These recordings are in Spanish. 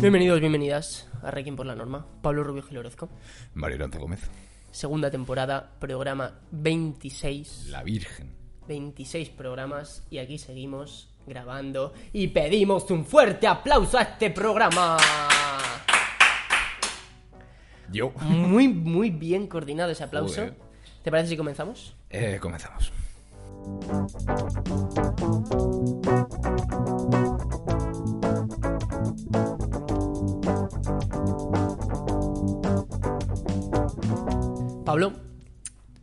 Bienvenidos, bienvenidas a Requiem por la Norma. Pablo Rubio Gil Orozco. Mario Lanza Gómez. Segunda temporada, programa 26. La Virgen. 26 programas y aquí seguimos grabando y pedimos un fuerte aplauso a este programa. Yo. Muy, muy bien coordinado ese aplauso. Joder. ¿Te parece si comenzamos? Eh, comenzamos. Pablo,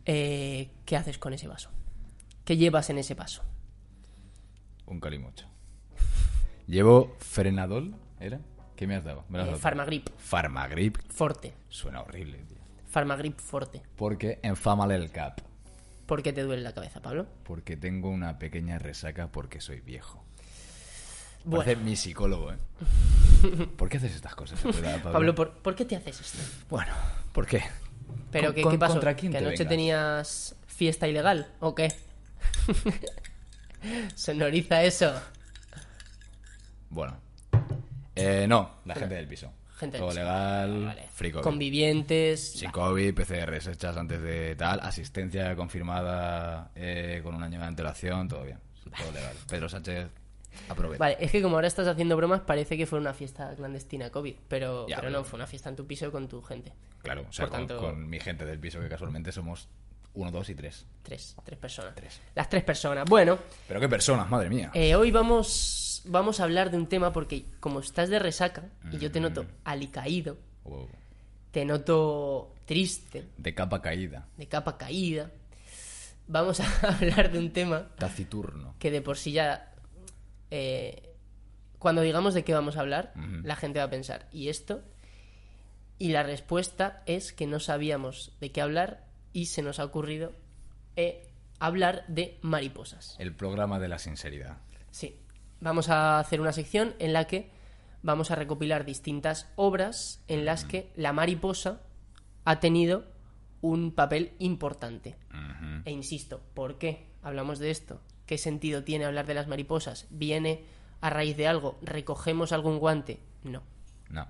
eh, ¿qué haces con ese vaso? ¿Qué llevas en ese vaso? Un calimocho. Llevo frenadol, ¿era? ¿Qué me has dado? Me lo has Eh, dado. Farmagrip Farmagrip. Forte. Suena horrible, tío. Farmagrip Forte. Porque enfámale el cap. ¿Por qué te duele la cabeza, Pablo? Porque tengo una pequeña resaca porque soy viejo. Bueno, Parece mi psicólogo, ¿eh? ¿Por qué haces estas cosas, Pablo? Pablo, ¿por, por qué te haces esto? Bueno, ¿por qué? ¿Pero qué, pasó? ¿Contra quién ¿Que te anoche vengas? tenías fiesta ilegal o qué? Sonoriza eso. Bueno. Eh, no, la gente del piso. Gente del Todo piso. legal, Vale. free COVID. Convivientes. Sin COVID, PCRs hechas antes de tal, asistencia confirmada eh, con un año de antelación, todo bien. Todo legal. Pedro Sánchez, aprovecha. Vale, es que como ahora estás haciendo bromas, parece que fue una fiesta clandestina COVID, pero, Ya, pero pero- no, fue una fiesta en tu piso con tu gente. Claro, o sea, Por con, tanto- con mi gente del piso, que casualmente somos uno, dos y tres. Tres, tres personas. Tres. Las tres personas. Bueno, Pero qué personas, madre mía. eh, hoy vamos, vamos a hablar de un tema porque como estás de resaca y yo te noto Mm. alicaído, Wow. te noto triste, De capa caída. de capa caída, vamos a hablar de un tema Taciturno. que de por sí ya eh, cuando digamos de qué vamos a hablar, la gente va a pensar, ¿y esto? Y la respuesta es que no sabíamos de qué hablar y se nos ha ocurrido eh, hablar de mariposas. El programa de la sinceridad. Sí, vamos a hacer una sección en la que vamos a recopilar distintas obras en las que la mariposa ha tenido un papel importante. E insisto, ¿por qué hablamos de esto? ¿Qué sentido tiene hablar de las mariposas? ¿Viene a raíz de algo? ¿Recogemos algún guante? No. No.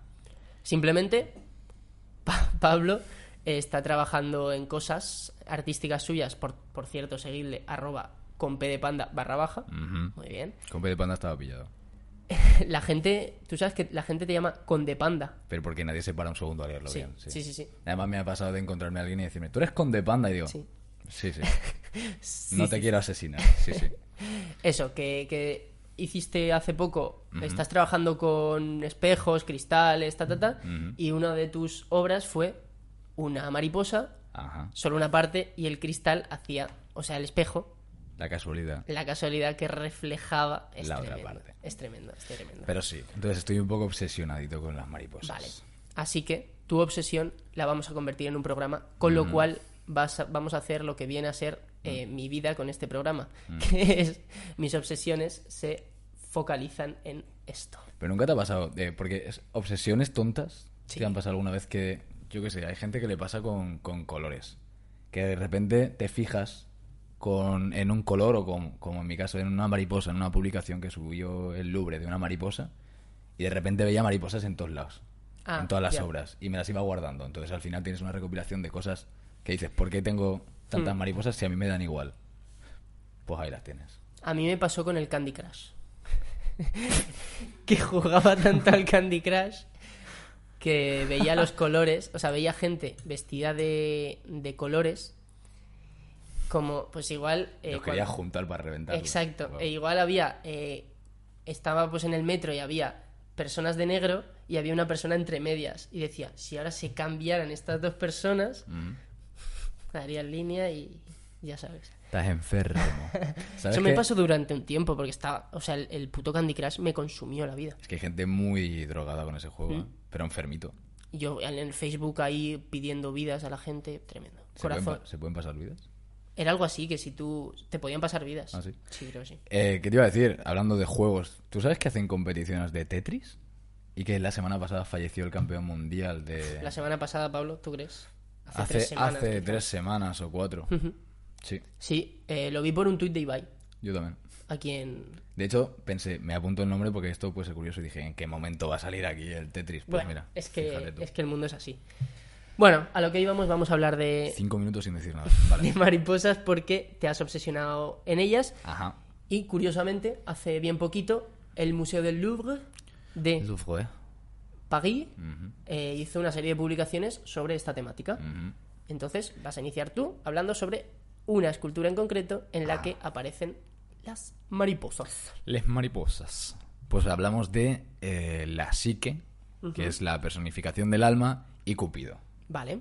Simplemente Pa- Pablo eh, está trabajando en cosas artísticas suyas. Por, por cierto, seguidle arroba con P de panda barra baja. Muy bien. Con P de panda estaba pillado. La gente, tú sabes que la gente te llama Conde Panda. Pero porque nadie se para un segundo a leerlo Sí, bien. sí, sí, sí. Además me ha pasado de encontrarme a alguien y decirme, tú eres conde panda y digo, Sí. sí, sí. Sí, no te sí. quiero asesinar. Sí, sí. Eso, que, que hiciste hace poco, estás trabajando con espejos, cristales, ta, ta, ta, y una de tus obras fue una mariposa, Ajá. solo una parte, y el cristal hacía, o sea, el espejo, La casualidad. la casualidad que reflejaba. Es La otra parte. Es tremendo, es tremendo. Pero sí, entonces estoy un poco obsesionadito con las mariposas. Vale. Así que tu obsesión la vamos a convertir en un programa, con lo cual vas a- vamos a hacer lo que viene a ser eh, mi vida con este programa, que es mis obsesiones se focalizan en esto. Pero nunca te ha pasado, de- porque es obsesiones tontas, Sí. ¿te han pasado alguna vez que, yo qué sé, hay gente que le pasa con, con colores? Que de repente te fijas con, en un color o con- como en mi caso en una mariposa, en una publicación que subió el Louvre de una mariposa y de repente veía mariposas en todos lados, Ah, en todas las obras y me las iba guardando. Entonces al final tienes una recopilación de cosas que dices, ¿por qué tengo tantas Hmm. mariposas si a mí me dan igual? Pues ahí las tienes. A mí me pasó con el Candy Crush. que jugaba tanto al Candy Crush que veía los colores, o sea, veía gente vestida de, de colores como, pues igual... eh, Los quería cuando- juntar para reventarlos. Exacto. Wow. E igual había. eh, estaba pues en el metro y había personas de negro y había una persona entre medias. Y decía, si ahora se cambiaran estas dos personas, Mm. Darían línea y ya sabes. Estás enfermo. ¿Sabes Eso me qué? pasó durante un tiempo porque estaba. O sea, el, el puto Candy Crush me consumió la vida. Es que hay gente muy drogada con ese juego, Mm. ¿eh? pero enfermito. Yo en el Facebook ahí pidiendo vidas a la gente, tremendo. ¿Se pueden, Corazón. pa- ¿Se pueden pasar vidas? Era algo así que si tú. Te podían pasar vidas. Ah, sí. Sí, creo que sí. Eh, ¿Qué te iba a decir? Hablando de juegos, ¿tú sabes que hacen competiciones de Tetris? Y que la semana pasada falleció el campeón mundial de... La semana pasada, Pablo, ¿tú crees? Hace, tres semanas, hace quizá. tres semanas o cuatro. Sí, Sí, eh, lo vi por un tuit de Ibai. yo también. aquí en... De hecho, pensé, me apunto el nombre porque esto puede ser curioso y dije, ¿en qué momento va a salir aquí el Tetris? Pues Bueno, mira, es, que, es que el mundo es así. Bueno, a lo que íbamos vamos a hablar de, Cinco minutos sin decir nada. de mariposas porque te has obsesionado en ellas Ajá. y curiosamente, hace bien poquito, el Museo del Louvre de Louvre, Ujú, eh, hizo una serie de publicaciones sobre esta temática. Entonces vas a iniciar tú hablando sobre una escultura en concreto en la Ah. que aparecen las mariposas. Les mariposas. Pues hablamos de eh, la psique, que es la personificación del alma, y Cupido. Vale,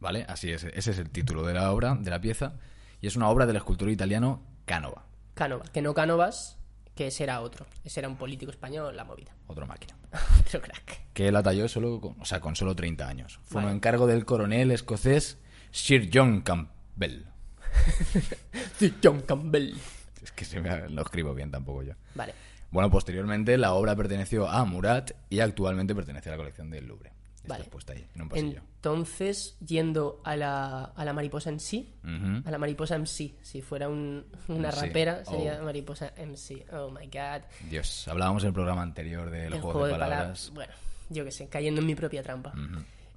¿Vale? Así es. Ese es el título de la obra, de la pieza. Y es una obra del escultor italiano Canova. Cánova. Que no Cánovas, que ese era otro. Ese era un político español, la movida. Otra máquina. Otro crack. Que la talló solo con, o sea, con solo 30 años. Fue un encargo del coronel escocés Sir John Campbell. Sí, John Campbell. Es que se me, lo escribo bien tampoco yo. Vale. Bueno, posteriormente la obra perteneció a Murat y actualmente pertenece a la colección del Louvre. Está Vale. puesta ahí, en un pasillo. Entonces, yendo a la, a la mariposa en sí, Ujú. a la mariposa MC, si fuera un- una MC. rapera, sería Oh. mariposa MC. Oh my god. Dios, hablábamos en el programa anterior del El juego, de, palabras. Bueno, yo qué sé, cayendo en mi propia trampa.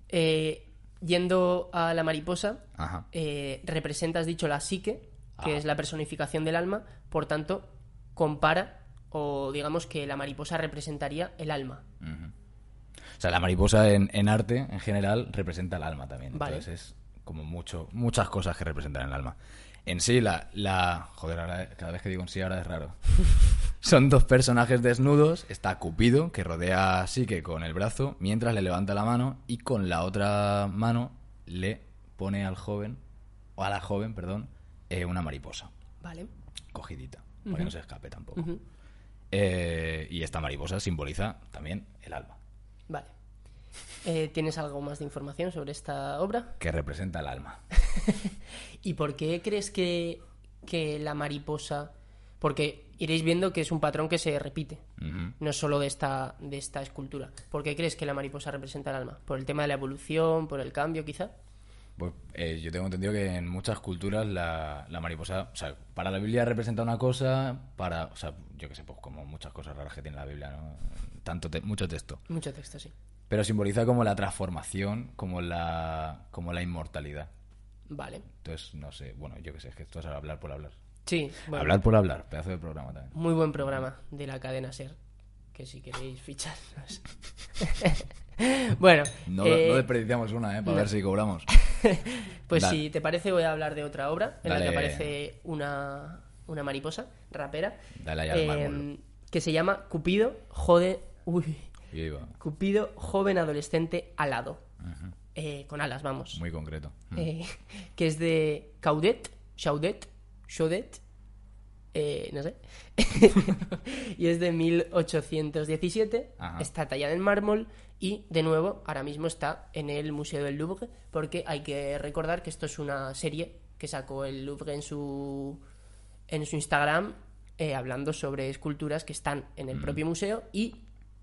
Eh, yendo a la mariposa, eh, representa, has dicho, la psique, que Ah. es la personificación del alma, por tanto, compara o digamos que la mariposa representaría el alma. Ujú. O sea, la mariposa en, en arte, en general, representa el alma también. Vale. Entonces es como mucho, muchas cosas que representan el alma. En sí, la... la joder, ahora, cada vez que digo en sí ahora es raro. Son dos personajes desnudos. Está Cupido, que rodea a Psique con el brazo, mientras le levanta la mano y con la otra mano le pone al joven, o a la joven, perdón, eh, una mariposa. Vale. Cogidita, para que no se escape tampoco. Eh, y esta mariposa simboliza también el alma, Vale. Eh, ¿Tienes algo más de información sobre esta obra? que representa el alma. ¿Y por qué crees que, que la mariposa... Porque iréis viendo que es un patrón que se repite, Ujú. no solo de esta, de esta escultura. ¿Por qué crees que la mariposa representa el alma? ¿Por el tema de la evolución? ¿Por el cambio, quizá? Pues eh, yo tengo entendido que en muchas culturas la, la mariposa, o sea, para la Biblia representa una cosa, para, o sea, yo que sé, pues como muchas cosas raras que tiene la Biblia, ¿no? Tanto te- mucho texto. Mucho texto, sí. Pero simboliza como la transformación, como la, como la inmortalidad. Vale. Entonces, no sé, bueno, yo que sé, es que esto es hablar por hablar. Sí, bueno, Hablar por hablar, pedazo de programa también. muy buen programa de la cadena SER. Que si queréis ficharnos. bueno, No, eh, no desperdiciamos una, ¿eh? Para no. ver si cobramos. pues Dale. si te parece voy a hablar de otra obra en la que aparece una, una mariposa rapera. Dale eh, que se llama Cupido, jode... Uy, Y ahí va. Cupido, joven adolescente alado. Eh, con alas, vamos. Muy concreto. Eh, que es de Caudet, Chaudet, Chaudet, eh, no sé. y es de 1817. Ajá. Está tallada en mármol y, de nuevo, ahora mismo está en el Museo del Louvre porque hay que recordar que esto es una serie que sacó el Louvre en su, en su Instagram eh, hablando sobre esculturas que están en el propio museo y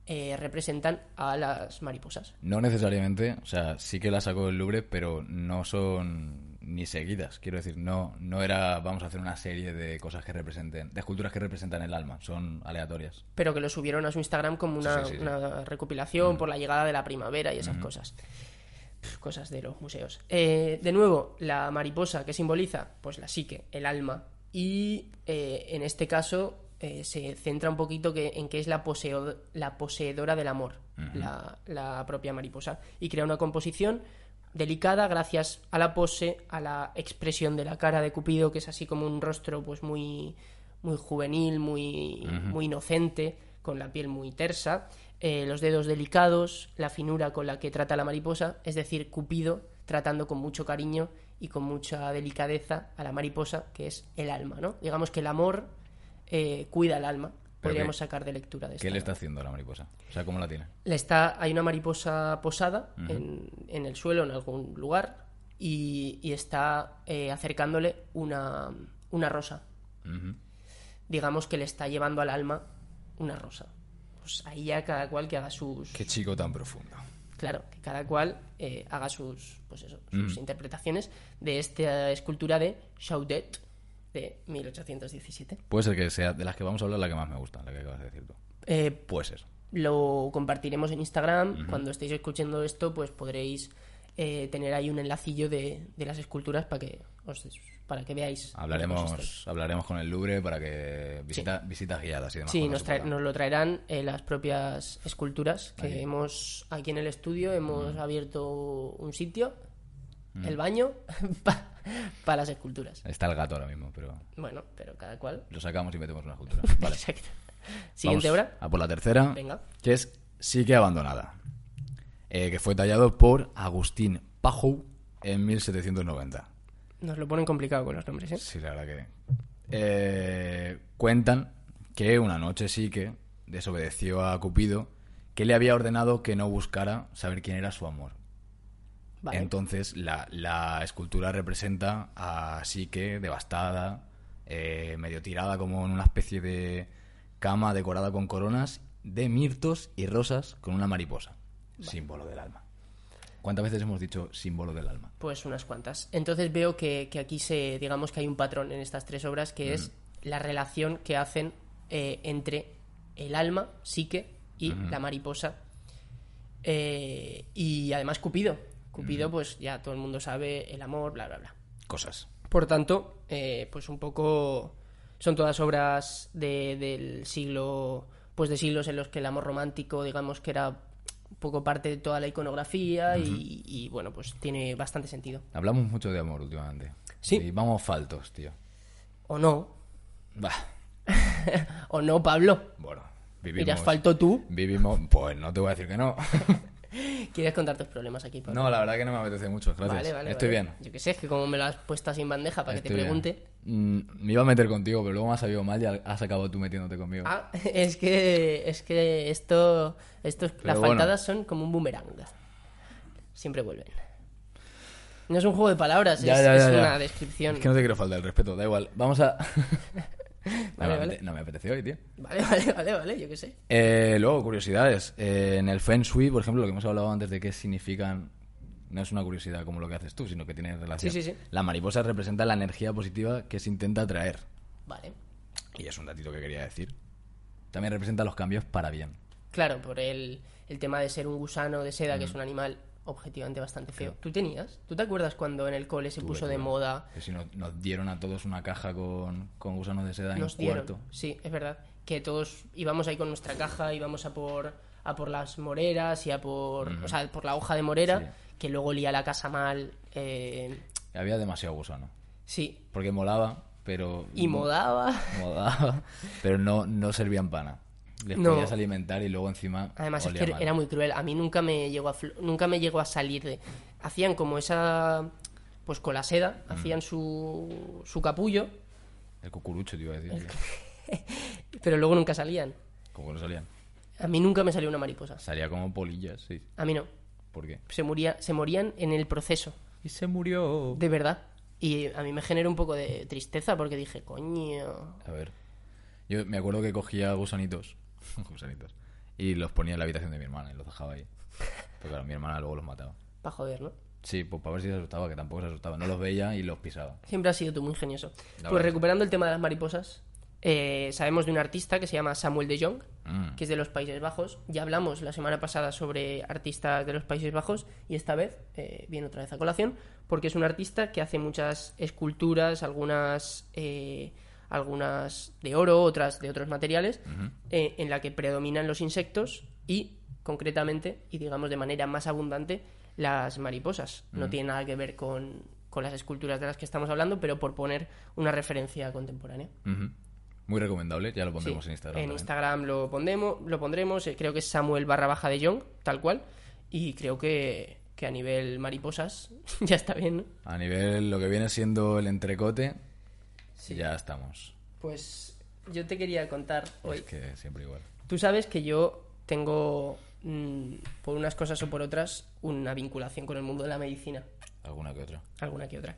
eh, representan a las mariposas. No necesariamente, o sea, sí que la sacó del Louvre, pero no son ni seguidas. Quiero decir, no, no era vamos a hacer una serie de cosas que representen, de esculturas que representan el alma, son aleatorias. pero que lo subieron a su Instagram como una, Sí, sí, sí, sí. una recopilación por la llegada de la primavera y esas cosas. Cosas de los museos. Eh, de nuevo, la mariposa que simboliza, pues la psique, el alma. Y eh, en este caso eh, se centra un poquito que, en que es la, poseo- la poseedora del amor, la, la propia mariposa. Y crea una composición delicada gracias a la pose, a la expresión de la cara de Cupido, que es así como un rostro pues muy, muy juvenil, muy, muy inocente, con la piel muy tersa, eh, los dedos delicados, la finura con la que trata la mariposa, es decir, Cupido tratando con mucho cariño y con mucha delicadeza a la mariposa, que es el alma, ¿no? Digamos que el amor eh, cuida el alma. Podríamos qué- sacar de lectura de esto. ¿Qué le está haciendo la mariposa? O sea, ¿cómo la tiene? Le está, hay una mariposa posada en, en el suelo, en algún lugar, y, y está eh, acercándole una, una rosa. Digamos que le está llevando al alma una rosa. Pues ahí ya cada cual que haga sus... Qué chico tan profundo. Claro, que cada cual eh, haga sus, pues eso, sus interpretaciones de esta escultura de Chaudet, de 1817. Puede ser que sea de las que vamos a hablar la que más me gusta, la que acabas de decir tú. Eh, Puede ser. lo compartiremos en Instagram. Cuando estéis escuchando esto, pues podréis eh, tener ahí un enlacillo de, de las esculturas para que os, para que veáis. Hablaremos, hablaremos con el Louvre para que visita, visitas guiadas y demás. Sí, nos, trae- nos lo traerán eh, las propias esculturas que Ahí. hemos aquí en el estudio. Hemos abierto un sitio, el baño, para las esculturas. Está el gato ahora mismo, pero Bueno, pero cada cual. lo sacamos y metemos una escultura. Vale. Exacto. Siguiente Vamos obra. A por la tercera, Venga. que es Psique abandonada, eh, que fue tallado por Agustín Pajou en 1790. Nos lo ponen complicado con los nombres, ¿eh? Sí, la verdad que... Eh, cuentan que una noche Psique desobedeció a Cupido, que le había ordenado que no buscara saber quién era su amor. Vale. Entonces, la, la escultura representa a Psique devastada, eh, medio tirada como en una especie de cama decorada con coronas de mirtos y rosas con una mariposa, símbolo del alma. ¿Cuántas veces hemos dicho símbolo del alma? Pues unas cuantas. Entonces veo que, que aquí se, digamos que hay un patrón en estas tres obras que es la relación que hacen eh, entre el alma, psique y la mariposa. Eh, y además Cupido. Cupido, pues ya todo el mundo sabe el amor, bla, bla, bla. Cosas. Por tanto, eh, pues un poco son todas obras de- del siglo, pues de siglos en los que el amor romántico, digamos que era un poco parte de toda la iconografía y, y, bueno, pues tiene bastante sentido. Hablamos mucho de amor últimamente. Sí. Y vamos faltos, tío. O no, Bah. o no, Pablo. Bueno, ¿Ir vivimos... asfalto tú? Vivimos... Pues no te voy a decir que no. ¿Quieres contar tus problemas aquí, Pablo? no, la verdad que no me apetece mucho. Gracias. Vale, vale, Estoy vale. bien. Yo qué sé, es que como me lo has puesto en bandeja para que te pregunte. Mm, me iba a meter contigo, pero luego me ha salido mal y has acabado tú metiéndote conmigo. Ah, es que, es que esto, estos, las bueno. faltadas son como un boomerang. Siempre vuelven. No es un juego de palabras, Ya, es, ya, es ya, una descripción. Es que no te quiero faltar el respeto, da igual. Vamos a... Vale, no, me vale. apete- no me apetece hoy, tío. Vale, vale, vale, vale, yo qué sé. Eh, luego, curiosidades. Eh, en el Feng Shui, por ejemplo, lo que hemos hablado antes de qué significan... No es una curiosidad como lo que haces tú, sino que tiene relación. Sí, sí, sí. La mariposa representa la energía positiva que se intenta atraer. Vale. Y es un datito que quería decir. También representa los cambios para bien. Claro, por el, el tema de ser un gusano de seda, que Mm. es un animal objetivamente bastante feo. ¿Tú tenías? ¿Tú te acuerdas cuando en el cole se Tuve, puso de tuve. moda? Que si nos, nos dieron a todos una caja con, con gusanos de seda Nos en dieron. cuarto. Sí, es verdad. Que todos íbamos ahí con nuestra caja, íbamos a por, a por las moreras y a por, o sea, por la hoja de morera, Sí. que luego olía la casa mal. eh, Había demasiado gusano. sí, Porque molaba, pero... y modaba. Modaba, pero no, no servían pana. Les No. podías alimentar y luego encima Además es que mal. era muy cruel. A mí nunca me llegó a nunca me llegó a salir de. Hacían como esa, pues con la seda, hacían su, su capullo, El cucurucho, te iba a decir. pero luego nunca salían. Que no salían. A mí nunca me salió una mariposa. Salía como polillas, sí. A mí no. ¿Por qué? Se moría, se morían en el proceso, Y se murió. de verdad. Y a mí me generó un poco de tristeza porque dije, coño. A ver. Yo me acuerdo que cogía gusanitos. gusanitos. Y los ponía en la habitación de mi hermana y los dejaba ahí. Porque claro, mi hermana luego los mataba. Para joder, ¿no? Sí, pues para ver si se asustaba, que tampoco se asustaba. No los veía y los pisaba. Siempre has sido tú muy ingenioso. La Pues recuperando el tema de las mariposas, eh, sabemos de un artista que se llama Samuel de Jong, Mm. que es de los Países Bajos. Ya hablamos la semana pasada sobre artistas de los Países Bajos y esta vez eh, viene otra vez a colación porque es un artista que hace muchas esculturas, algunas, eh, algunas de oro, otras de otros materiales, eh, en la que predominan los insectos y concretamente y digamos de manera más abundante las mariposas. No tiene nada que ver con, con las esculturas de las que estamos hablando, pero por poner una referencia contemporánea. Muy recomendable, ya lo Sí, pondremos en Instagram. En también. Instagram lo pondremos, lo pondremos, eh, creo que es Samuel barra baja de Young, tal cual. Y creo que, que a nivel mariposas ya está bien, ¿no? A nivel lo que viene siendo el entrecote, Sí. ya estamos. Pues yo te quería contar hoy. Es que siempre igual. Tú sabes que yo tengo, mm, por unas cosas o por otras, una vinculación con el mundo de la medicina, Alguna que otra. alguna que otra.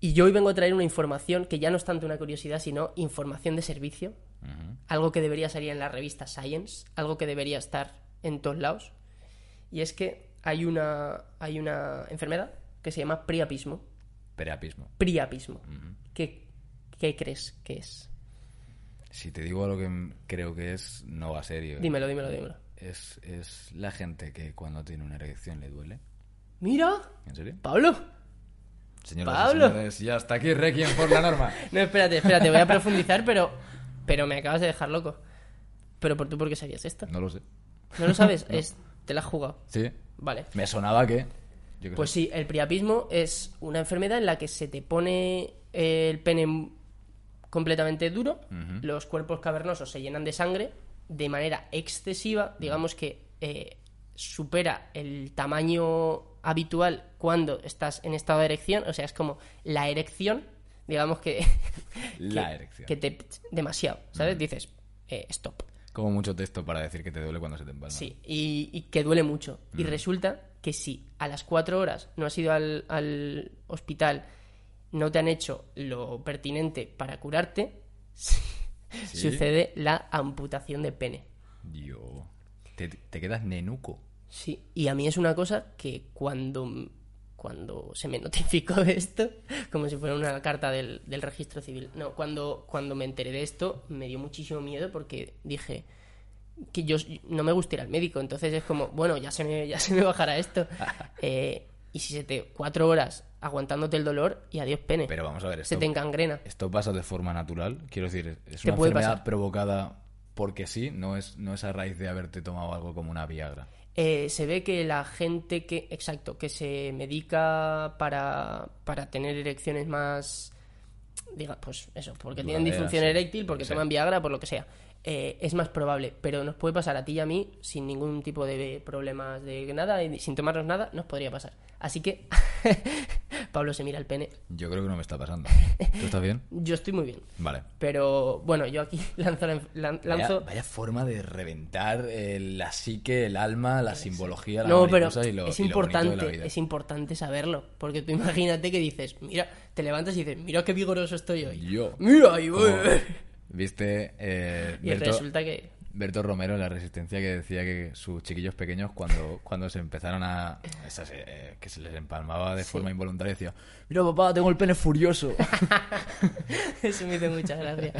Y yo hoy vengo a traer una información que ya no es tanto una curiosidad, sino información de servicio, algo que debería salir en la revista Science, algo que debería estar en todos lados. Y es que hay una, hay una enfermedad que se llama priapismo. Priapismo. Ujú. Que, ¿qué crees que es? Si te digo lo que creo que es, no va serio. ¿eh? Dímelo, dímelo, dímelo. Es, es la gente que cuando tiene una erección le duele. Mira, ¿En serio? Pablo. Señoras Pablo. y señores, ya está aquí Requiem por la norma. No, espérate, espérate, voy a profundizar, pero, pero me acabas de dejar loco. Pero por tú, ¿por qué sabías esto? No lo sé. ¿No lo sabes? Es, te la has jugado. Sí. Vale. Me sonaba que... yo Pues sé. sí, el priapismo es una enfermedad en la que se te pone el pene completamente duro, los cuerpos cavernosos se llenan de sangre de manera excesiva, digamos que eh, supera el tamaño habitual cuando estás en estado de erección, o sea, es como la erección, digamos que... La que- erección. Que te... demasiado, ¿sabes? Dices, eh, stop. Como mucho texto para decir que te duele cuando se te empalma. Sí, y, y que duele mucho. Y resulta que si a las cuatro horas no has ido al, al hospital, no te han hecho lo pertinente para curarte, sucede la amputación de pene. Yo... Te, te quedas nenuco. Sí, y a mí es una cosa que cuando, cuando se me notificó de esto, como si fuera una carta del, del registro civil, no, cuando, cuando me enteré de esto me dio muchísimo miedo porque dije que yo no me gusta ir al médico, entonces es como, bueno, ya se me, ya se me bajará esto. Eh, y si se te cuatro horas aguantándote el dolor y adiós pene, Pero vamos a ver, se te encangrena. esto pasa de forma natural. Quiero decir, es ¿Qué una puede enfermedad pasar? provocada porque sí, no es, no es a raíz de haberte tomado algo como una Viagra. Eh, se ve que la gente que, exacto, que se medica para, para tener erecciones más, diga, pues eso, porque tienen disfunción sí, eréctil, porque sí. toman Viagra, por lo que sea, eh, es más probable, pero nos puede pasar a ti y a mí sin ningún tipo de problemas de nada y sin tomarnos nada, nos podría pasar. Así que Pablo se mira el pene. Yo creo que no me está pasando. ¿Tú estás bien? Yo estoy muy bien, Vale. pero bueno, yo aquí lanzo, la- lan- Vaya, lanzo vaya forma de reventar eh, la psique, el alma, la simbología, la No, pero y lo, es y lo bonito de la importante, vida. es importante saberlo, porque tú imagínate que dices, mira, te levantas y dices, mira qué vigoroso estoy hoy. Yo. Mira, voy. Como- ¿Viste? Eh, Y Berto, resulta que Berto Romero en La Resistencia que decía que sus chiquillos pequeños cuando, cuando se empezaron a... esas, eh, que se les empalmaba de Sí. forma involuntaria decía Mira papá, tengo el pene furioso. eso me hizo mucha gracia.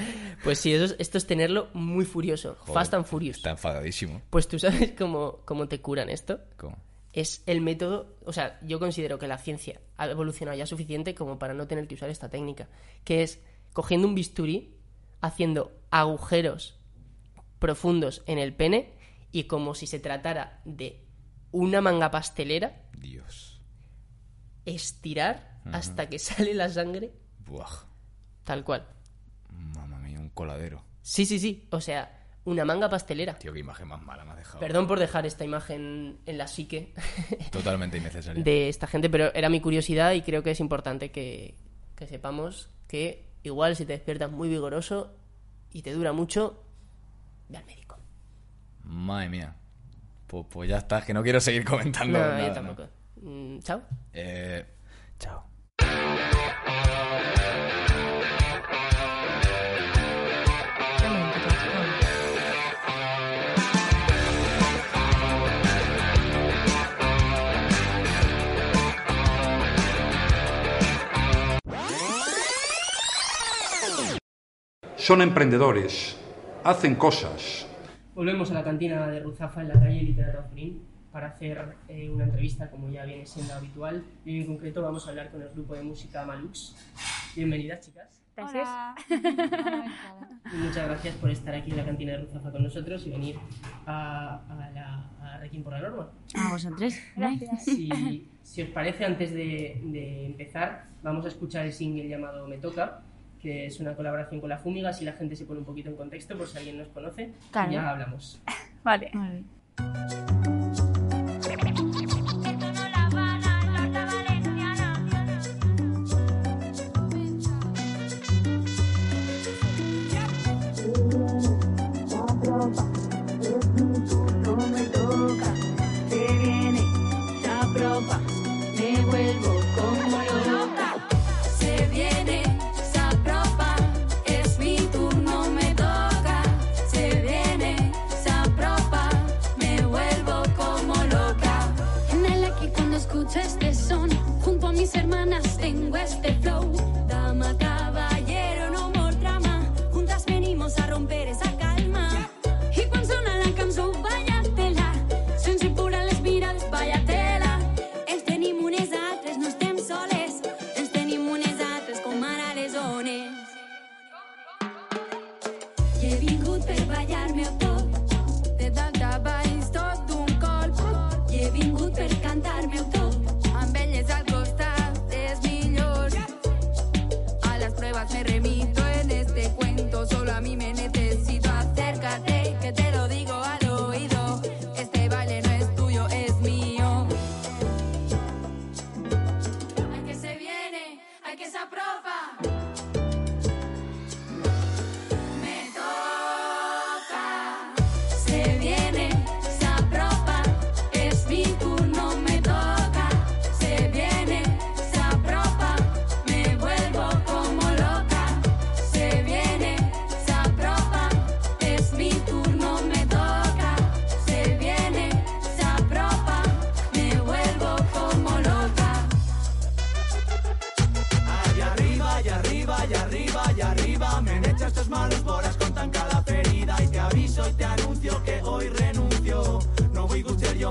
Pues sí, eso es- esto es tenerlo muy furioso, Joder, fast and furious. Está enfadadísimo. Pues tú sabes cómo, cómo te curan esto. ¿Cómo? Es el método, o sea, yo considero que la ciencia ha evolucionado ya suficiente como para no tener que usar esta técnica, que es cogiendo un bisturí, haciendo agujeros profundos en el pene y como si se tratara de una manga pastelera, Dios. estirar hasta que sale la sangre Buah. tal cual. Mamma mía, un coladero. Sí, sí, sí, o sea, una manga pastelera. Tío, qué imagen más mala me ha dejado. Perdón por dejar esta imagen en la psique Totalmente innecesaria. de esta gente, pero era mi curiosidad y creo que es importante que, que sepamos que igual si te despiertas muy vigoroso y te dura mucho, ve al médico. Madre mía. Pues, pues ya está, que no quiero seguir comentando. No, nada, yo tampoco. Mm, Chao. Eh, chao. Son emprendedores, hacen cosas, Volvemos a la cantina de Ruzafa en la calle Literato Azurín para hacer eh, una entrevista como ya viene siendo habitual y en concreto vamos a hablar con el grupo de música Malux. Bienvenidas chicas Hola. y muchas gracias por estar aquí en la cantina de Ruzafa con nosotros y venir a, a la a Requiem por la Norma. A vosotros. Gracias. Si, si os parece, antes de, de empezar, vamos a escuchar el single llamado Me Toca, que es una colaboración con la Fúmiga, si la gente se pone un poquito en contexto, por si alguien nos conoce, Claro. y ya hablamos. Vale. Vale. West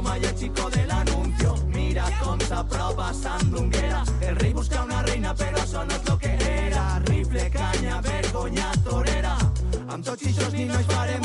voy a ser yo maya chico del anuncio. Mira com s'aprova sandunguera. El rey busca una reina, pero eso no es lo que era. Rifle, caña, vergonya, torera. Amb tots ni nois farem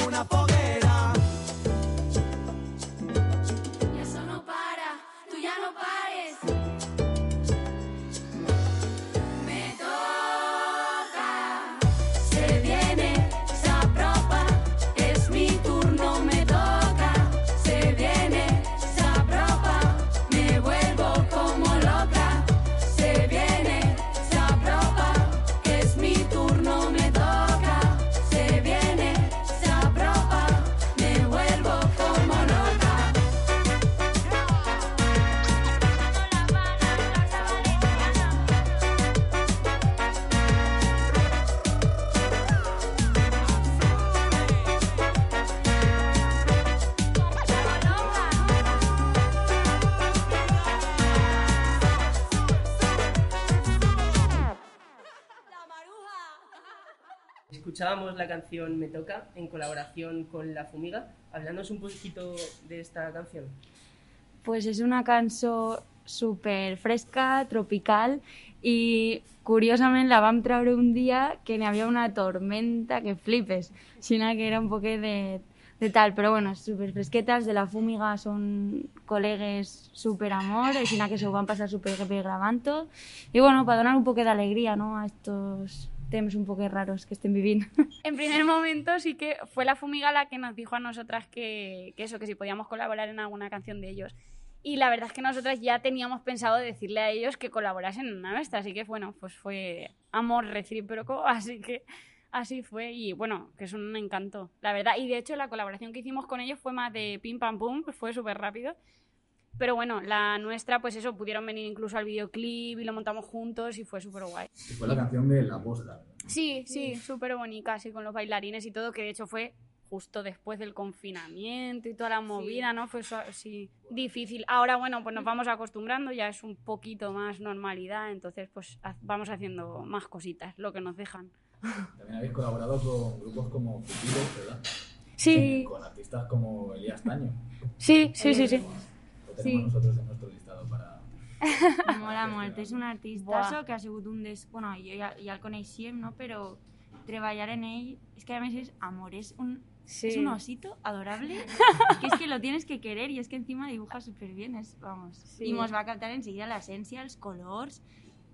La canción Me Toca en colaboración con La Fumiga. Hablándonos un poquito de esta canción. Pues és una cançó super fresca, tropical i curiosament la vam treure un dia que n'hi havia una tormenta que flipes, sinó que era un poquet de, de tal, però bueno, super fresqueta, els de la Fúmiga són col·legues super amor, així que se ho van passar super bé gravant-ho, i bueno, per donar un poquet d'alegria no, a estos un poquet raros que estem vivint. En primer momento sí que fue la Fumiga la que nos dijo a nosotras que, eso, que si podíamos colaborar en alguna canción de ellos. Y la verdad es que nosotras ya teníamos pensado decirle a ellos que colaborasen en una nuestra, así que bueno, pues fue amor recíproco, así que así fue y bueno, que es un encanto, la verdad. Y de hecho la colaboración que hicimos con ellos fue más de pim pam pum, fue súper rápido. Pero bueno, la nuestra, pues eso, pudieron venir incluso al videoclip y lo montamos juntos y fue súper guay. Fue la canción de La Posta. Sí, sí, súper bonita, así con los bailarines y todo, que de hecho fue justo después del confinamiento y toda la movida, ¿no? Fue así difícil. Ahora, bueno, pues nos vamos acostumbrando, ya es un poquito más normalidad, entonces pues vamos haciendo más cositas, lo que nos dejan. También habéis colaborado con grupos como Futuro, ¿verdad? Sí, Con artistas como Elías Taño. sí, sí, sí, sí. Tenemos Sí. nosotros en nuestro listado para... Mola molt, és un artistazo Buah. que ha sigut un dels... Bueno, jo ja, ja el coneixíem, no? Però treballar en ell... És que a més és amor, és un, Sí. es un osito adorable que es que lo tienes que querer y es que encima dibuja súper bien, es, vamos. Sí. Y nos va a captar enseguida la esencia, los colores,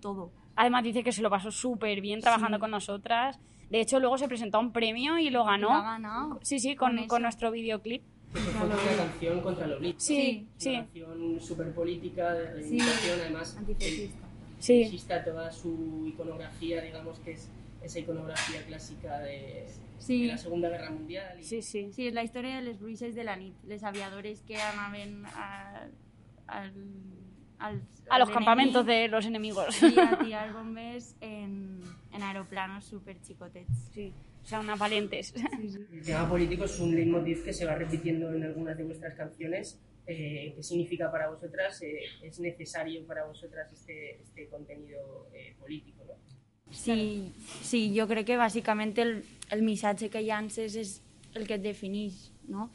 todo. Además dice que se lo pasó súper bien trabajando Sí. con nosotras. De hecho, luego se presentó a un premio y lo ganó. Lo ha ganado. Sí, sí, con, Con con nuestro videoclip. Que fue una canción contra el obligo. Sí, sí, Una canción súper política, de reivindicación, además. Antifascista. sí. Fascista, toda su iconografía, digamos que es esa iconografía clásica de, Sí. de la Segunda Guerra Mundial. y- Sí, sí. Sí, és la història de les bruixes de la nit, les aviadores que anaven a, al, al, A los campamentos de los enemigos. i a tirar bombes en, en aeroplanos super xicotets. Sí, o sea, unas valientes. El tema político es un leitmotiv que se va repitiendo en algunas de vuestras canciones. Eh, ¿Qué significa para vosotras? Eh, ¿Es necesario para vosotras este, este contenido eh, político? ¿no? Sí, sí, jo crec que bàsicament el, el missatge que llances és el que et defineix, no?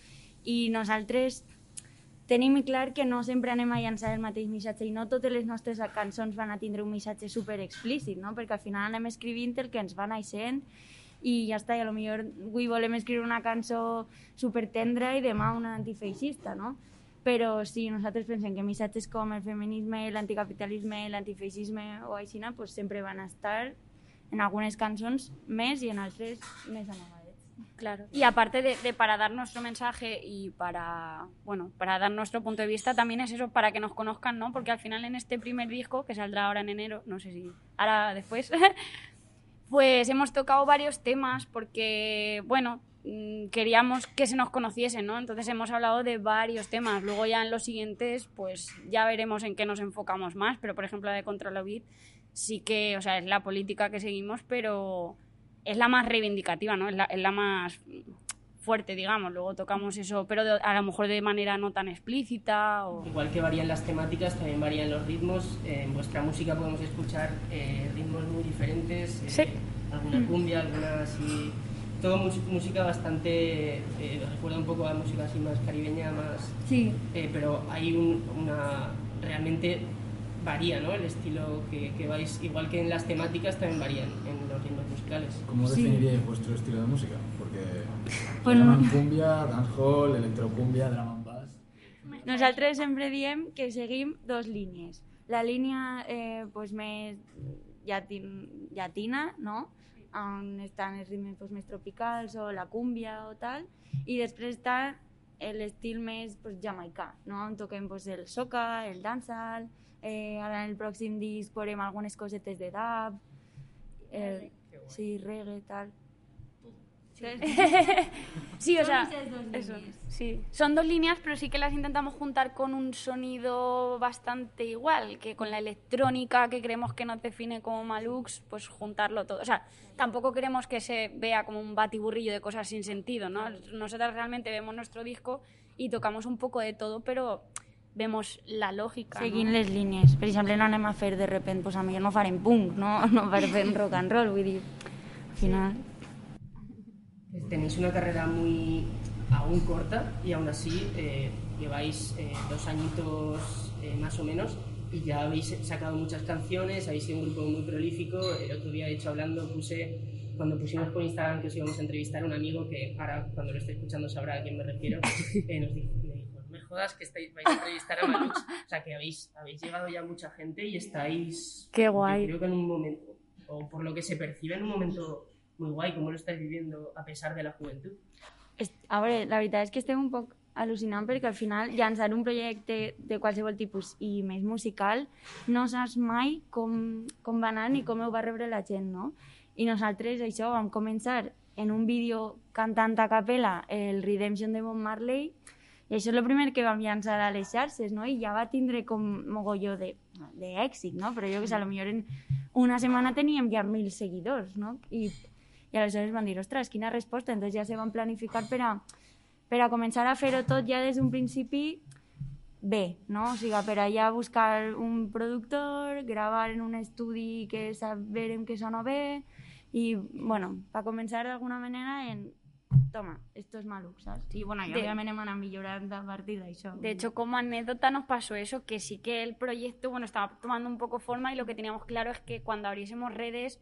I nosaltres tenim clar que no sempre anem a llançar el mateix missatge i no totes les nostres cançons van a tindre un missatge super explícit, no? Perquè al final anem escrivint el que ens va naixent i ja està, i a lo millor avui volem escriure una cançó super tendra i demà una antifeixista, no? Però sí, nosaltres pensem que missatges com el feminisme, l'anticapitalisme, l'antifeixisme o així, pues sempre van estar en algunes cançons més i en altres més amagadets. Claro. Y aparte de, de para dar nuestro mensaje y para, bueno, para dar nuestro punto de vista, también es eso para que nos conozcan, ¿no? Porque al final en este primer disco, que saldrá ahora en enero, no sé si ahora después, pues hemos tocado varios temas porque, bueno, mm, queríamos que se nos conociese, ¿no? Entonces hemos hablado de varios temas. Luego ya en los siguientes, pues ya veremos en qué nos enfocamos más. Pero, por ejemplo, la de Control Beat sí que, o sea, es la política que seguimos, pero es la más reivindicativa, ¿no? Es la, es la más fuerte, digamos. Luego tocamos eso, pero de- a lo mejor de manera no tan explícita o... Igual que varían las temáticas, también varían los ritmos. Eh, En vuestra música podemos escuchar eh, ritmos muy diferentes. eh, Sí. Alguna cumbia, alguna así. Todo música bastante. eh, recuerda un poco a música así más caribeña, más. Sí, eh, pero hay un- una. Realmente varía, ¿no? El estilo que, que vais. Igual que en las temáticas también varían en los ritmos musicales. ¿Cómo Sí. definiríais vuestro estilo de música? Porque Pues llaman no- cumbia, dancehall, electrocumbia, drum and bass... Nosaltres sempre diem que seguim dos línies. La línia eh, pues, més llatin, llatina, no? on estan els ritmes pues, més tropicals o la cúmbia o tal, i després està l'estil més pues, jamaicà, no? on toquem pues, el soca, el dancehall, eh, ara en el pròxim disc veurem algunes cosetes de dub, el, sí, reggae, tal. Sí, o Son sea, eso, sí. Son dos líneas, pero sí que las intentamos juntar con un sonido bastante igual, que con la electrónica que creemos que nos define como Malux, pues juntarlo todo. O sea, tampoco queremos que se vea como un batiburrillo de cosas sin sentido, ¿no? Nosotras realmente vemos nuestro disco y tocamos un poco de todo, pero vemos la lógica. ¿no? Seguint les línies. Per exemple, no anem a fer de repente, pues a millor no farem punk, no, no farem rock and roll, vull dir, al final... Tenéis una carrera muy aún corta y aún así eh, lleváis eh, dos añitos eh, más o menos y ya habéis sacado muchas canciones, habéis sido un grupo muy prolífico. El otro día, de hecho, hablando, puse, cuando pusimos por Instagram que os íbamos a entrevistar a un amigo que ahora, cuando lo esté escuchando, sabrá a quién me refiero, eh, nos dijo, me dijo, "No me jodas que estáis, vais a entrevistar a Malux. O sea, que habéis, habéis llegado ya mucha gente y estáis... Qué guay. creo que en un momento, o por lo que se percibe en un momento muy guay, ¿cómo lo estáis viviendo a pesar de la juventud? A veure, la veritat és que estem un poc al·lucinant perquè al final llançar un projecte de qualsevol tipus i més musical no saps mai com, com va anar ni com ho va rebre la gent, no? I nosaltres això vam començar en un vídeo cantant a capella el Redemption de Bob Marley i això és el primer que vam llançar a les xarxes, no? I ja va tindre com mogolló de, d'èxit, no? Però jo que sé, potser en una setmana teníem ja mil seguidors, no? I, i aleshores van dir, ostres, quina resposta. Entonces ja se van planificar per a, per a començar a fer-ho tot ja des d'un principi bé, no? O sigui, per allà buscar un productor, gravar en un estudi que saberem que sona bé i, bueno, per començar d'alguna manera en toma, esto es Maluk, saps? I, bueno, ja De- òbviament hem anat millorant a partir d'això. De hecho, como anécdota nos pasó eso, que sí que el proyecto, bueno, estaba tomando un poco forma y lo que teníamos claro es que cuando abriésemos redes,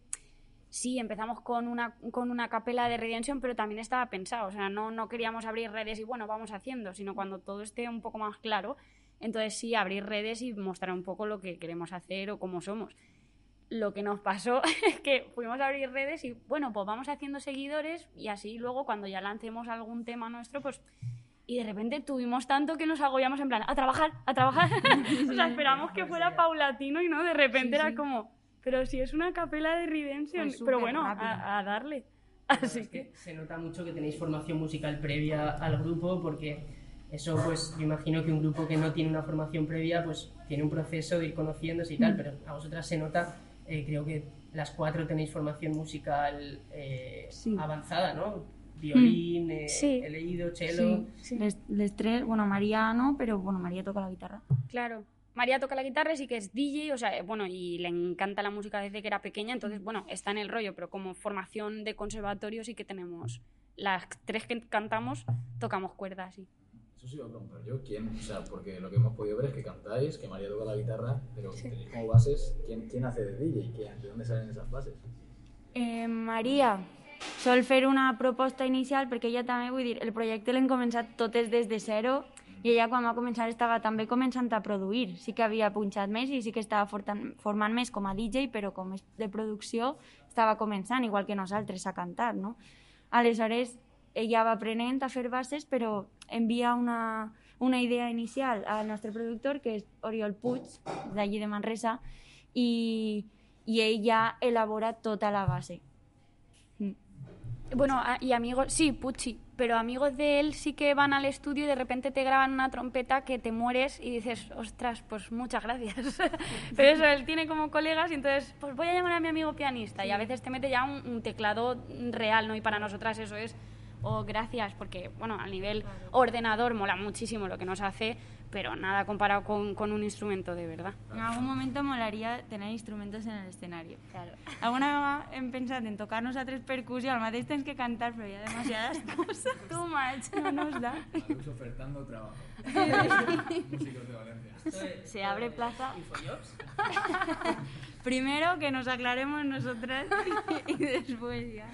sí, empezamos con una, con una capela de Redemption, pero también estaba pensado, o sea, no, no queríamos abrir redes y bueno, vamos haciendo, sino cuando todo esté un poco más claro, entonces sí, abrir redes y mostrar un poco lo que queremos hacer o cómo somos. Lo que nos pasó es que fuimos a abrir redes y bueno, pues vamos haciendo seguidores y así luego cuando ya lancemos algún tema nuestro, pues y de repente tuvimos tanto que nos agobiamos en plan, a trabajar, a trabajar. o sea, esperamos que fuera paulatino y no, de repente era como, pero si es una capela de Redemption, Fue pero bueno, a, a darle. Así es que... se nota mucho que tenéis formación musical previa al grupo porque eso pues yo imagino que un grupo que no tiene una formación previa pues tiene un proceso de ir conociéndose y Mm. tal, pero a vosotras se nota, eh, creo que las cuatro tenéis formación musical eh, Sí. avanzada, ¿no? Violín, eh, Mm. Sí. he leído, cello... Sí, Les, les tres, bueno, Maria no, però bueno, Maria toca la guitarra. Claro. María toca la guitarra, sí que es DJ, o sea, bueno, y le encanta la música desde que era pequeña, entonces, bueno, está en el rollo, pero como formación de conservatorio sí que tenemos, las tres que cantamos, tocamos cuerdas, sí. Eso sí iba a preguntar yo, ¿quién? O sea, porque lo que hemos podido ver es que cantáis, que María toca la guitarra, pero tenéis como bases, ¿quién, quién hace de DJ? ¿Quién, ¿De dónde salen esas bases? Eh, Maria sol fer una proposta inicial perquè ella també, vull dir, el projecte l'hem començat totes des de zero i ella quan va començar estava també començant a produir. Sí que havia punxat més i sí que estava fortan- formant més com a DJ, però com de producció estava començant, igual que nosaltres, a cantar, no? Aleshores, ella va aprenent a fer bases, però envia una, una idea inicial al nostre productor, que és Oriol Puig, d'allí de Manresa, i, i ell ja elabora tota la base. Bueno, a- y amigos, sí, Pucci, pero amigos de él sí que van al estudio y de repente te graban una trompeta que te mueres y dices, ostras, pues muchas gracias. pero eso, él tiene como colegas y entonces, pues voy a llamar a mi amigo pianista y a veces te mete ya un, un teclado real, ¿no? Y para nosotras eso es, oh, gracias, porque, bueno, a nivel ordenador mola muchísimo lo que nos hace, pero nada comparado con, con un instrumento de verdad. En algun moment molaria tener instrumentos en el escenario. Claro. Alguna vegada hem pensat en tocar-nos a tres percussió, al mateix tens que cantar, però hi ha demasiades coses. Too much. No nos da. Estamos ofertando trabajo. Músicos de Valencia. Se abre plaza. Primero que nos aclaremos nosotras y después ya.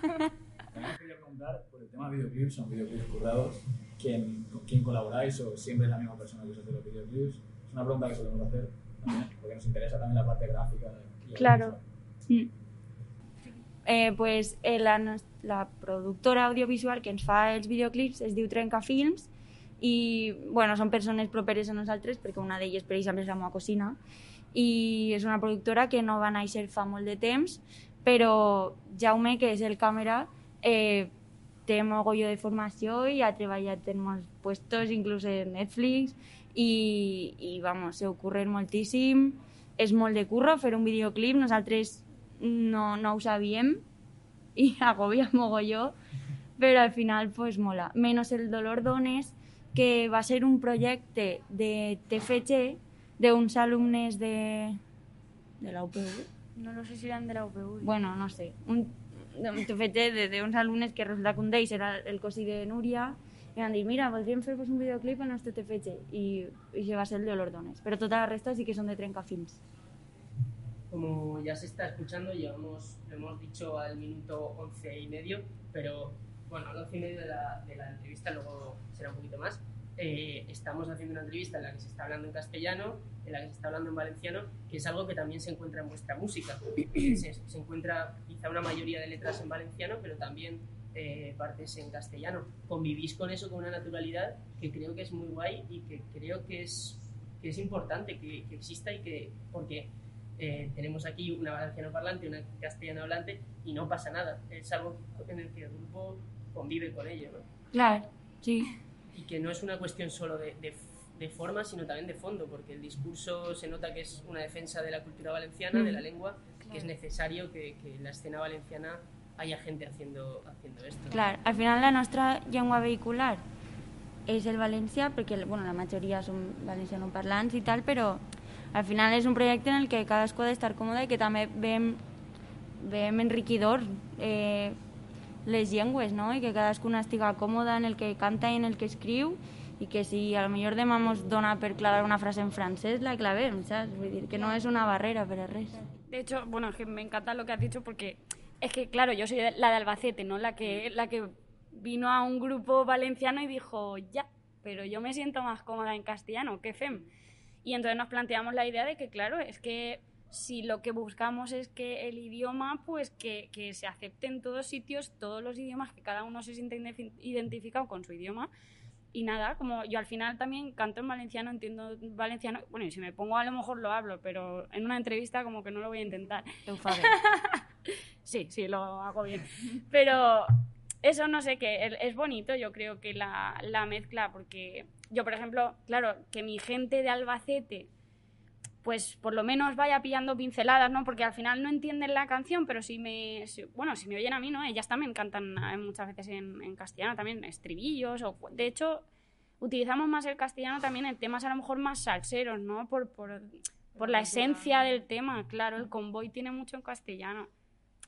También quería preguntar por el tema de videoclips, son videoclips currados, ¿quién, ¿con quién colaboráis o siempre es la misma persona que os hace los videoclips? Es una pregunta que solemos hacer también, porque nos interesa también la parte gráfica. y Claro. audiovisual. Eh, pues eh, la, la productora audiovisual que ens fa els videoclips es diu Trenca Films i bueno, són persones properes a nosaltres perquè una d'elles per exemple és la meva cosina i és una productora que no va néixer fa molt de temps però Jaume, que és el càmera eh, té mogolló de formació i ha treballat en molts puestos, inclús en Netflix i, i vamos, se ocurren moltíssim és molt de curro fer un videoclip nosaltres no, no ho sabíem i agobia mogolló, però al final pues mola. Menos el dolor d'ones, que va ser un projecte de TFG d'uns alumnes de, de la UPV. No lo sé si eran de la UPV. Bueno, no sé, un, de un TFG de, de uns alumnes que resulta que un d'ells era el cosí de Núria i van dir, mira, podríem fer pues, un videoclip al nostre TFG i, i això va ser el de dolor d'ones. Però tota la resta sí que són de trencafilms. Como ya se está escuchando, llevamos, lo hemos dicho al minuto once y medio, pero bueno, al once y medio de la, de la entrevista, luego será un poquito más. Eh, estamos haciendo una entrevista en la que se está hablando en castellano, en la que se está hablando en valenciano, que es algo que también se encuentra en vuestra música. se, se encuentra quizá una mayoría de letras en valenciano, pero también eh, partes en castellano. Convivís con eso con una naturalidad que creo que es muy guay y que creo que es, que es importante que, que exista y que, porque eh, tenemos aquí una valenciano parlante, una castellano hablante y no pasa nada. Es algo en el que el grupo convive con ello, ¿no? Clar, sí. Y que no es una cuestión solo de, de, de forma, sino también de fondo, porque el discurso se nota que es una defensa de la cultura valenciana, de la lengua, que es necesario que, que en la escena valenciana haya gente haciendo, haciendo esto. Clar, al final la nostra llengua vehicular és el valencià, perquè bueno, la majoria són valencianoparlants i tal, però al final és un projecte en el que cadascú ha d'estar còmode i que també veiem, veiem enriquidor eh, les llengües, no? I que cadascú estiga còmode en el que canta i en el que escriu i que si a lo millor demà dona per clavar una frase en francès, la clavem, saps? Vull dir que no és una barrera per a res. De hecho, bueno, es que me encanta lo que has dicho porque es que, claro, yo soy la de Albacete, ¿no? La que, la que vino a un grupo valenciano y dijo, ya, pero yo me siento más cómoda en castellano que FEM. Y entonces nos planteamos la idea de que, claro, es que si lo que buscamos es que el idioma, pues que, que se acepte en todos sitios, todos los idiomas, que cada uno se sienta identificado con su idioma. Y nada, como yo al final también canto en valenciano, entiendo valenciano, bueno, y si me pongo a lo mejor lo hablo, pero en una entrevista como que no lo voy a intentar. Sí, sí, lo hago bien. Pero eso no sé qué, es- es bonito yo creo que la, la mezcla, porque yo, por ejemplo, claro, que mi gente de Albacete, pues por lo menos vaya pillando pinceladas, ¿no? Porque al final no entienden la canción, pero si me, si- bueno, si me oyen a mí, ¿no? Ellas también cantan eh, muchas veces en, en castellano, también estribillos, o de hecho utilizamos más el castellano también en temas a lo mejor más salseros, ¿no? Por, por, por la esencia del tema, claro, el convoy tiene mucho en castellano.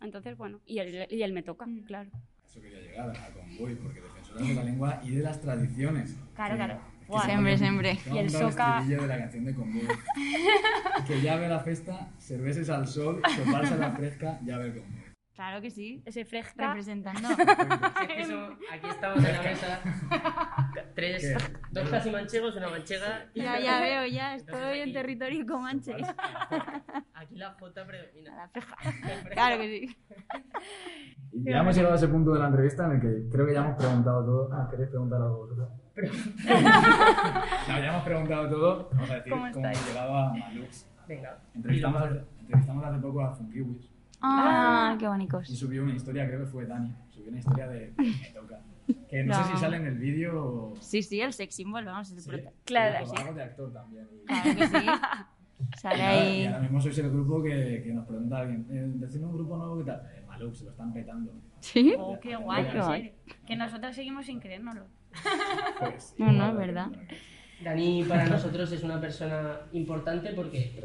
Entonces, bueno, y el, y el me toca, claro. Eso quería llegar a Convoy, porque defensoras de la lengua y de las tradiciones. Claro, Que- claro. Se Siempre, siempre. Y el soca- de la canción de Convoy. que llave la festa, cerveses al sol, soparse a la fresca, llave el Convoy. Claro que sí. Ese fresca. Representando. Si es que eso- aquí estamos en la mesa, tres, ¿Qué? dos casi manchegos, una manchega. y- Ya, ya veo, ya Entonces estoy en aquí- territorio comanche. Aquí la J predomina. La feja. Claro que sí. Y ya hemos llegado a ese punto de la entrevista en el que creo que ya hemos preguntado todo. Ah, ¿Queréis preguntar algo vosotros? No, ya hemos preguntado todo. Vamos a decir ¿Cómo cómo, hemos llegado a Malux. Venga. Entrevistamos hace, entrevistamos hace poco a Funkiwis. Ah, qué Y bonitos. subió una historia, creo que fue Dani. Subió una historia de Me toca. Que no, sé si sale en el vídeo o. Sí, sí, el sex symbol, vamos, es el Sí, prota- Claro, sí. de actor también. Y- Claro que sí. Sale Y ahora- Y ahí. ahora mismo sois el grupo que, que nos pregunta alguien, eh, decidme un grupo nuevo que tal. Eh, Maluk, se lo están petando. ¿Sí? Oh, qué guay, Qué serio. Que nosotros seguimos sin creérnoslo. Pues, No, no, es verdad. Dani para nosotros es una persona importante porque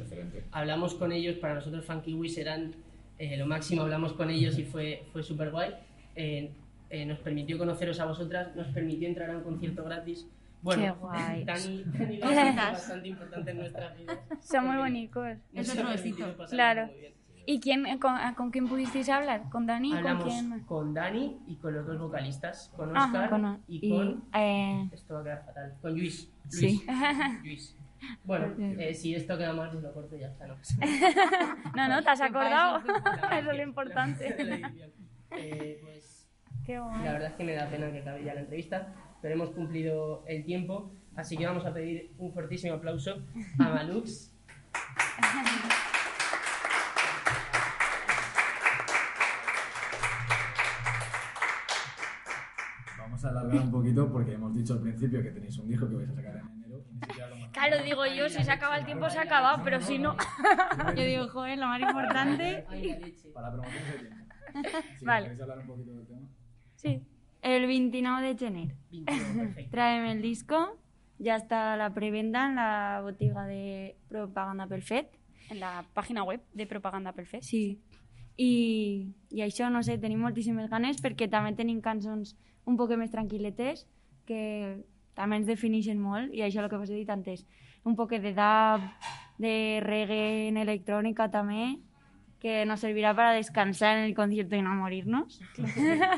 hablamos con ellos, para nosotros Funky Wiz eran eh, lo máximo, hablamos con ellos y fue, fue súper guay. Eh, eh, nos permitió conoceros a vosotras, nos permitió entrar a un concierto gratis. Bueno, Qué guay. Dani, Dani es bastante importante en nuestras vidas. Son muy bonitos. Es otro besito. Claro. muy bien. ¿Y quién, eh, con, con quién pudisteis hablar? ¿Con Dani? ¿Con Hablamos quién más? con Dani y con los dos vocalistas, con Ajá, Oscar Con- y, y, con... eh, Esto va a quedar fatal. Con Luis. Luis. Sí. Luis. Bueno, eh, si esto queda mal, lo corto y ya está. No No, no, ¿te has ¿Qué acordado? Eso es lo importante. Eh, pues Qué guay. la verdad es que me da pena que acabe ya la entrevista, pero hemos cumplido el tiempo, así que vamos a pedir un fortísimo aplauso a Malux. A alargar un poquito porque hemos dicho al principio que tenéis un disco que vais a sacar en enero. lo Claro, digo yo, si se acaba el tiempo se ha acabado, pero si no... yo digo, joder, lo más importante. Para la promoción de tiempo. Si Vale. queréis hablar un poquito del tema. Sí. El 29 de gener. 21, perfecto. Tráeme el disco. Ya está la preventa en la botiga de Propaganda Perfect. En la página web de Propaganda Perfect. Sí. I, I això, no sé, tenim moltíssimes ganes perquè també tenim cançons un poc més tranquil·letes que també ens defineixen molt i això el que vos he dit antes. Un poc de dub, de reggae en electrònica també, que nos servirá para descansar en el concierto y no morirnos.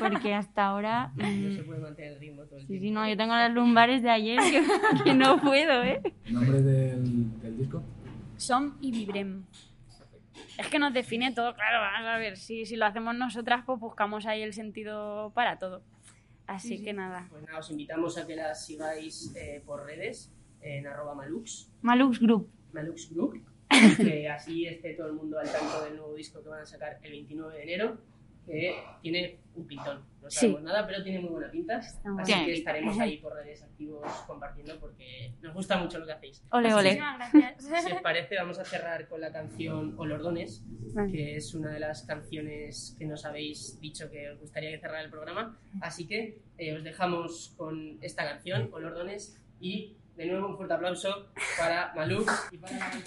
porque hasta ahora... No mm, se puede mantener el ritmo todo el sí, tiempo. sí, no, yo tengo las lumbares de ayer que, que no puedo, ¿eh? ¿Nombre del, del disco? Som y Vibrem. Es que nos define todo, claro, vamos a ver, si, si lo hacemos nosotras, pues buscamos ahí el sentido para todo. Así que nada. Pues nada, os invitamos a que las sigáis eh, por redes en arroba malux, Malux Group. Malux Group, que así esté todo el mundo al tanto del nuevo disco que van a sacar el 29 de enero, que tiene un pintón. No Sí. sabemos nada, pero tiene muy buena pinta. Así que estaremos ahí por redes activos compartiendo porque nos gusta mucho lo que hacéis. Ole, ole. Gracias. Si os parece, vamos a cerrar con la canción Olordones, Vale. que es una de las canciones que nos habéis dicho que os gustaría que cerrara el programa. Así que eh, os dejamos con esta canción, Olordones, y de nuevo un fuerte aplauso para Maluk y para la de.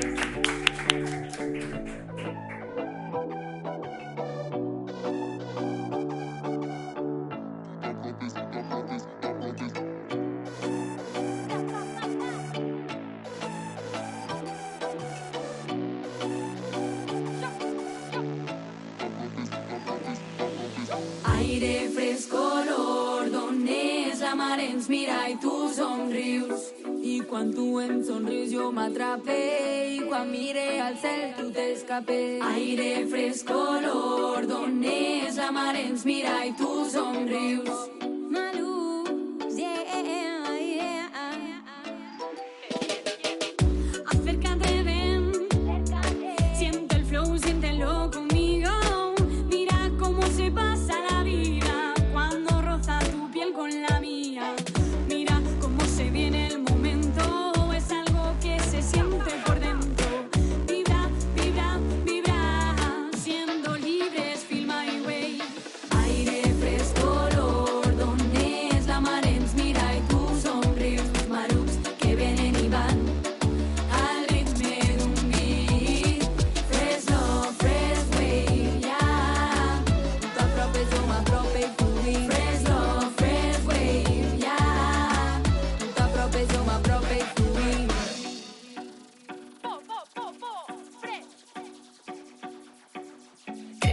Aire és la mar ens mira i tu somrius. I quan tu em somrius jo m'atrapé i quan mire al cel tu t'escapé. Aire fresco, olor, d'on és la mar ens mira i tu somrius.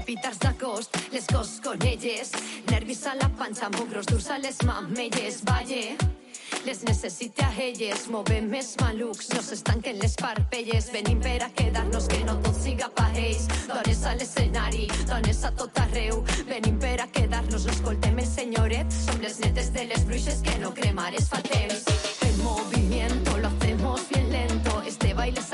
Crepitats de cost, les cos con elles. Nervis a la panxa, mogros durs a les mamelles. Valle, les necessite a elles. Movem més malucs, no s'estanquen les parpelles. Venim per a quedar-nos, que no tot siga pa ells. Dones a l'escenari, dones a tot arreu. Venim per a quedar-nos, no escoltem el senyoret. Som les netes de les bruixes que no cremares fa temps. En movimiento, lo hacemos bien lento. Este baile es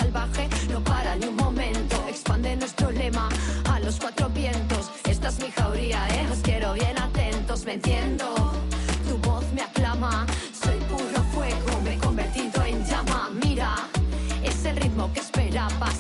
al eh, os quiero bien atentos, me enciendo. Tu voz me aclama, soy puro fuego, me he convertido en llama. Mira, es el ritmo que esperabas,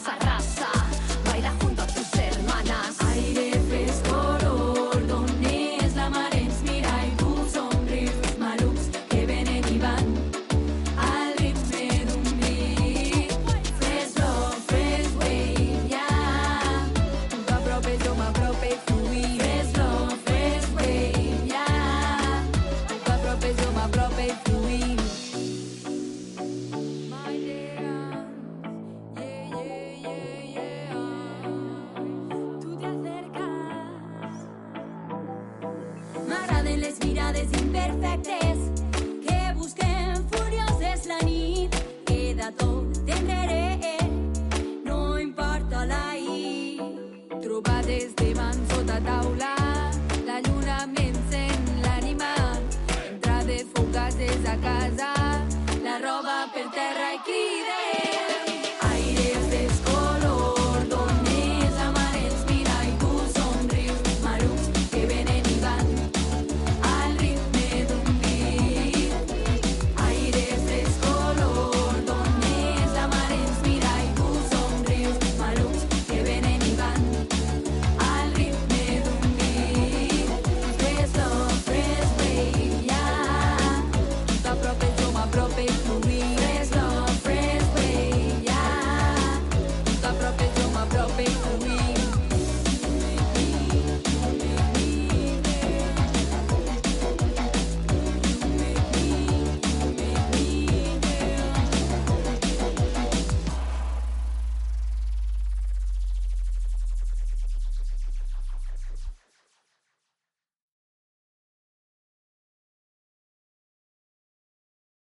les imperfectes que busquen furioses la nit. Queda tot enrere, no importa l'ahir. Trobades davant sota taula, la lluna m'encén l'ànima. Entrades fugaces a casa,